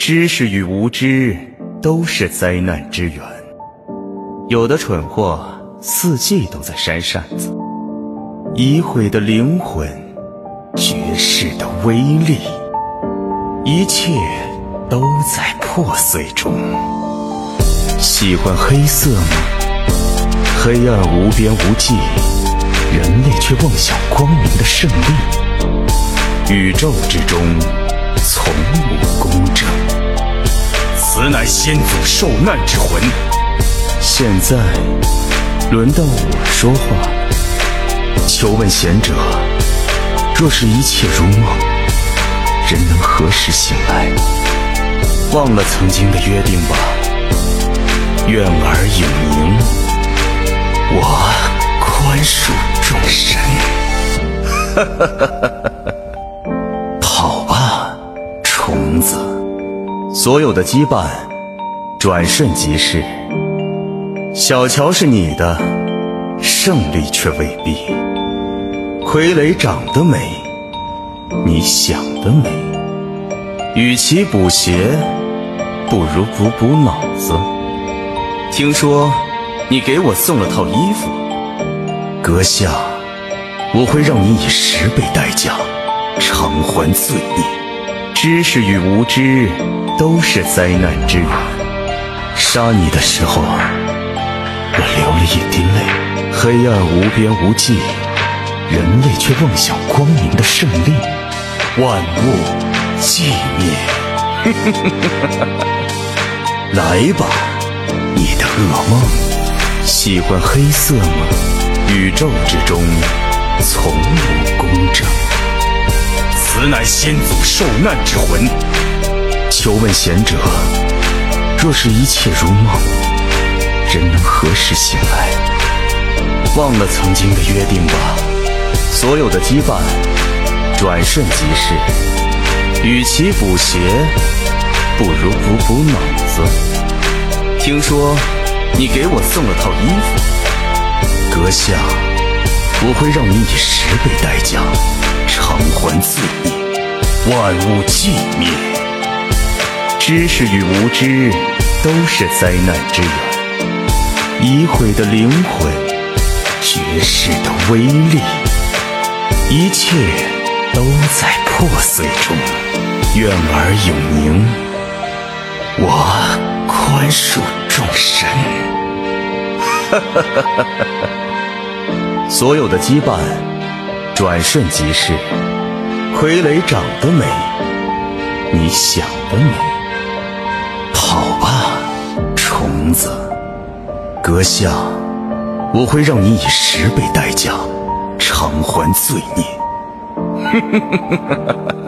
知识与无知都是灾难之源。有的蠢货四季都在扇扇子，已毁的灵魂，绝世的威力，一切都在破碎中。喜欢黑色吗？黑暗无边无际，人类却妄想光明的胜利。宇宙之中。从无，此乃先祖受难之魂。现在轮到我说话。求问贤者，若是一切如梦，人能何时醒来？忘了曾经的约定吧。愿尔永宁，我宽恕众神。哈哈哈哈所有的羁绊转瞬即逝。小乔是你的，胜利却未必。傀儡长得美，你想得美。与其补鞋，不如补补脑子。听说你给我送了套衣服，阁下，我会让你以十倍代价偿还罪孽。知识与无知都是灾难之源。杀你的时候，我流了一滴泪。黑暗无边无际，人类却妄想光明的胜利。万物寂灭。来吧，你的噩梦。喜欢黑色吗？宇宙之中从无公正。此乃先祖受难之魂。求问贤者，若是一切如梦，人能何时醒来？忘了曾经的约定吧。所有的羁绊转瞬即逝。与其补鞋，不如补补脑子。听说你给我送了套衣服，阁下，我会让你以十倍代价。偿还罪孽，万物寂灭。知识与无知都是灾难之源。已毁的灵魂，绝世的威力，一切都在破碎中。愿尔永宁，我宽恕众神。哈哈哈哈哈！所有的羁绊。转瞬即逝，傀儡长得美，你想得美。虫子，阁下，我会让你以十倍代价偿还罪孽。